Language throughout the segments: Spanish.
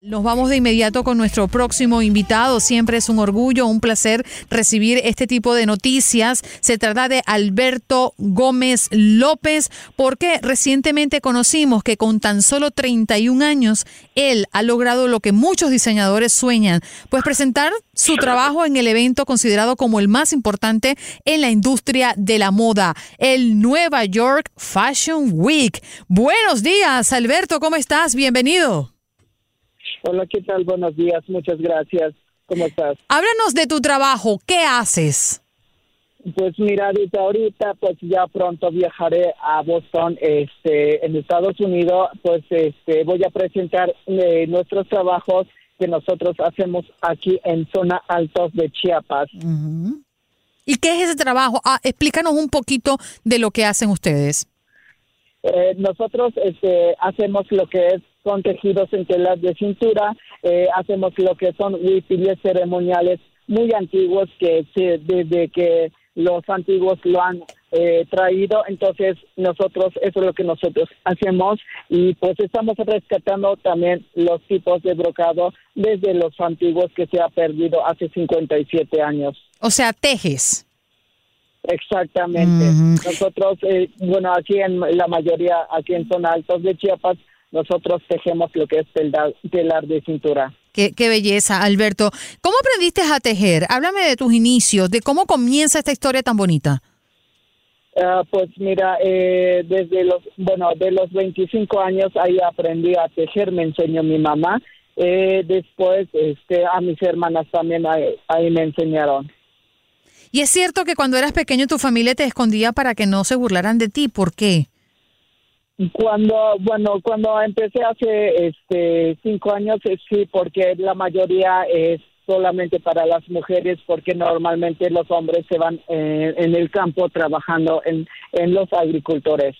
Nos vamos de inmediato con nuestro próximo invitado. Siempre es un orgullo, un placer recibir este tipo de noticias. Se trata de Alberto Gómez López, porque recientemente conocimos que con tan solo 31 años, él ha logrado lo que muchos diseñadores sueñan, pues presentar su trabajo en el evento considerado como el más importante en la industria de la moda, el Nueva York Fashion Week. Buenos días, Alberto, ¿cómo estás? Bienvenido. Hola, ¿qué tal? Buenos días, muchas gracias. ¿Cómo estás? Háblanos de tu trabajo, ¿qué haces? Pues mira, desde ahorita, pues ya pronto viajaré a Boston, este, en Estados Unidos, pues este, voy a presentar eh, nuestros trabajos que nosotros hacemos aquí en zona altos de Chiapas. ¿Y qué es ese trabajo? Ah, explícanos un poquito de lo que hacen ustedes. Eh, nosotros este, hacemos lo que es con tejidos en telas de cintura, eh, hacemos lo que son huipiles ceremoniales muy antiguos que se- desde que los antiguos lo han eh, traído, entonces nosotros, eso es lo que nosotros hacemos y pues estamos rescatando también los tipos de brocado desde los antiguos que se ha perdido hace 57 años. O sea, tejes. Exactamente. Nosotros, eh, bueno, aquí en la mayoría, aquí en zona altos de Chiapas, nosotros tejemos lo que es telar, de cintura. Qué, qué belleza, Alberto. ¿Cómo aprendiste a tejer? Háblame de tus inicios, de cómo comienza esta historia tan bonita. Ah, pues mira, eh, desde los, bueno, de los 25 años ahí aprendí a tejer, me enseñó mi mamá. Eh, después, este, a mis hermanas también ahí, ahí me enseñaron. Y es cierto que cuando eras pequeño tu familia te escondía para que no se burlaran de ti. ¿Por qué? Cuando, bueno, cuando empecé hace este cinco años, eh, sí, porque la mayoría es solamente para las mujeres, porque normalmente los hombres se van eh, en el campo trabajando en, en los agricultores.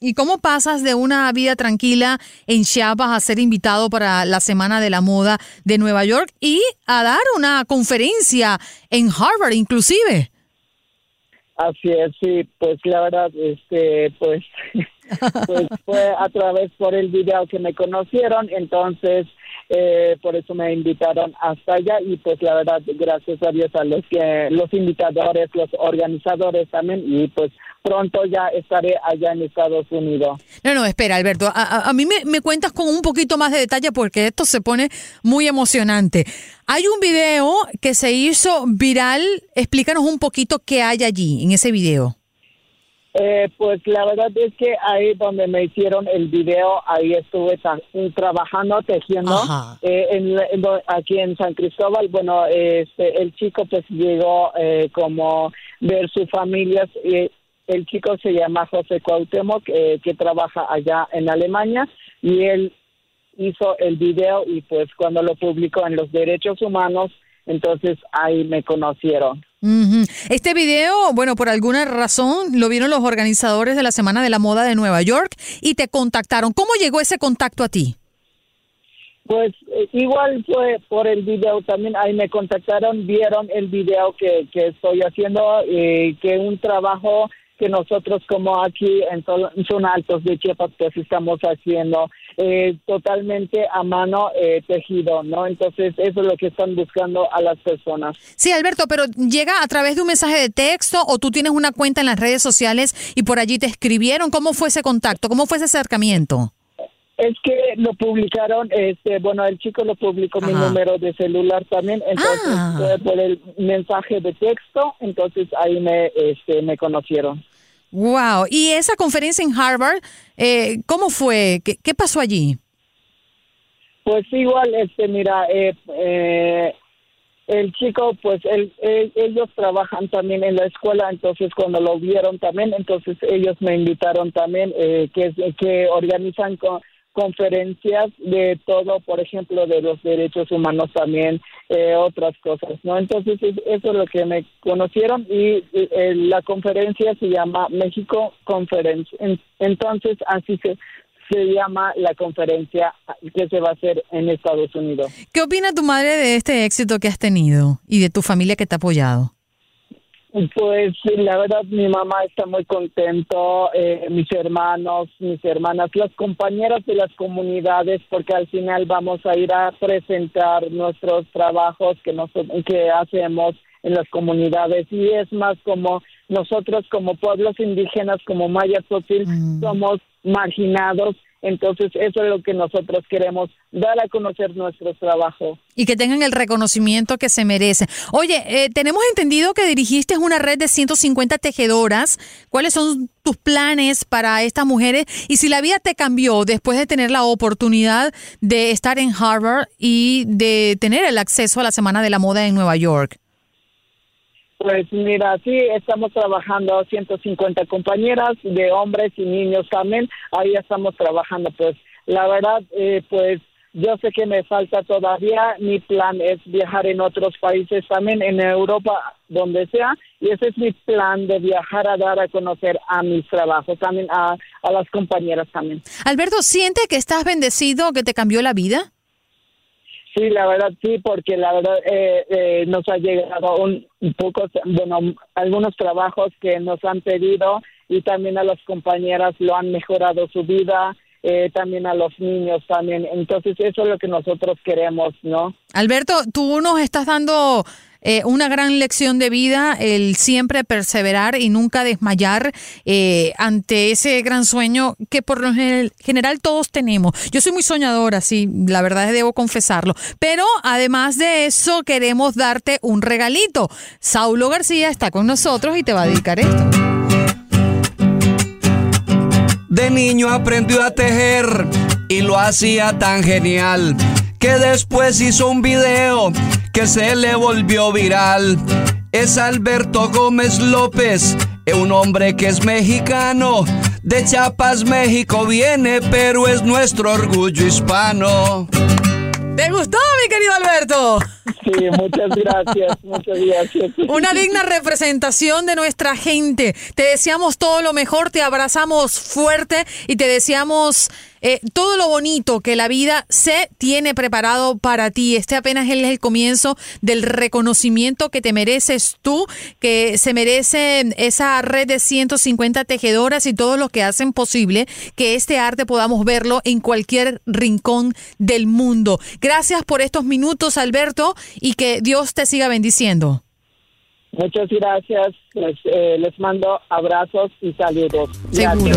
¿Y cómo pasas de una vida tranquila en Chiapas a ser invitado para la Semana de la Moda de Nueva York y a dar una conferencia en Harvard inclusive? Así es, sí, pues la verdad, este, pues, pues fue a través por el video que me conocieron, entonces eh, por eso me invitaron hasta allá y pues la verdad, gracias a Dios a los que, los invitadores, los organizadores también y pues pronto ya estaré allá en Estados Unidos. No, no, espera, Alberto. A, a- a mí me, me cuentas con un poquito más de detalle porque esto se pone muy emocionante. Hay un video que se hizo viral. Explícanos un poquito qué hay allí en ese video. Eh, pues la verdad es que ahí donde me hicieron el video, ahí estuve trabajando, tejiendo, eh, en en aquí en San Cristóbal. Bueno, este, el chico pues llegó eh, como ver su familia. el chico se llama José Cuauhtémoc, eh, que trabaja allá en Alemania, y él hizo el video y pues cuando lo publicó en los derechos humanos, entonces ahí me conocieron. Este video, bueno, por alguna razón lo vieron los organizadores de la Semana de la Moda de Nueva York y te contactaron. ¿Cómo llegó ese contacto a ti? Pues eh, igual fue por el video también, ahí me contactaron, vieron el video que, que estoy haciendo, eh, que un trabajo que nosotros como aquí en Sol- en Zona Altos de Chiapas pues estamos haciendo eh, totalmente a mano eh, tejido, ¿no? Entonces eso es lo que están buscando a las personas. Sí, Alberto, pero llega a través de un mensaje de texto o tú tienes una cuenta en las redes sociales y por allí te escribieron. ¿Cómo fue ese contacto? ¿Cómo fue ese acercamiento? Es que lo publicaron, este, bueno, el chico lo publicó mi número de celular también, entonces Ah. fue por el mensaje de texto, entonces ahí me, este, me conocieron. Wow. ¿Y esa conferencia en Harvard, eh, cómo fue? ¿Qué, qué pasó allí? Pues igual, este, mira, eh, eh, el chico, pues él, él- ellos trabajan también en la escuela, entonces cuando lo vieron también, entonces ellos me invitaron también, eh, que, que organizan co- conferencias de todo, por ejemplo, de los derechos humanos también, eh, otras cosas, ¿no? Entonces es- eso es lo que me conocieron y eh, la conferencia se llama México Conference. En- entonces así se se llama la conferencia que se va a hacer en Estados Unidos. ¿Qué opina tu madre de este éxito que has tenido y de tu familia que te ha apoyado? Pues la verdad mi mamá está muy contento, eh, mis hermanos, mis hermanas, las compañeras de las comunidades, porque al final vamos a ir a presentar nuestros trabajos que, nos, que hacemos en las comunidades. Y es más como nosotros como pueblos indígenas, como Maya Tzotzil, somos marginados, entonces eso es lo que nosotros queremos, dar a conocer nuestro trabajo. y que tengan el reconocimiento que se merecen. Oye, eh, tenemos entendido que dirigiste una red de 150 tejedoras. ¿Cuáles son tus planes para estas mujeres? Y si la vida te cambió después de tener la oportunidad de estar en Harvard y de tener el acceso a la Semana de la Moda en Nueva York. Pues mira, sí, estamos trabajando 150 compañeras de hombres y niños también. Ahí estamos trabajando, pues la verdad, eh, pues yo sé que me falta todavía. Mi plan es viajar en otros países también, en Europa, donde sea. Y ese es mi plan de viajar a dar a conocer a mis trabajos, también a, a las compañeras también. Alberto, ¿siente que estás bendecido, que te cambió la vida? Sí, la verdad sí, porque la verdad eh, eh, nos ha llegado un, poco, bueno, algunos trabajos que nos han pedido y también a las compañeras lo han mejorado su vida, eh, también a los niños también. Entonces eso es lo que nosotros queremos, ¿no? Alberto, tú nos estás dando eh, una gran lección de vida, el siempre perseverar y nunca desmayar eh, ante ese gran sueño que por lo general, todos tenemos. Yo soy muy soñadora, sí, la verdad es debo confesarlo. Pero además de eso, queremos darte un regalito. Saulo García está con nosotros y te va a dedicar esto. De niño aprendió a tejer y lo hacía tan genial que después hizo un video que se le volvió viral. Es Alberto Gómez López, un hombre que es mexicano. De Chiapas, México viene, pero es nuestro orgullo hispano. ¿Te gustó, querido Alberto? Sí, muchas gracias, muchas gracias. Una digna representación de nuestra gente. Te deseamos todo lo mejor, te abrazamos fuerte y te deseamos eh, todo lo bonito que la vida se tiene preparado para ti. Este apenas es el comienzo del reconocimiento que te mereces tú, que se merece esa red de 150 tejedoras y todos los que hacen posible que este arte podamos verlo en cualquier rincón del mundo. Gracias por estos minutos, Alberto, y que Dios te siga bendiciendo. Muchas gracias, les, eh, les mando abrazos y saludos. Gracias.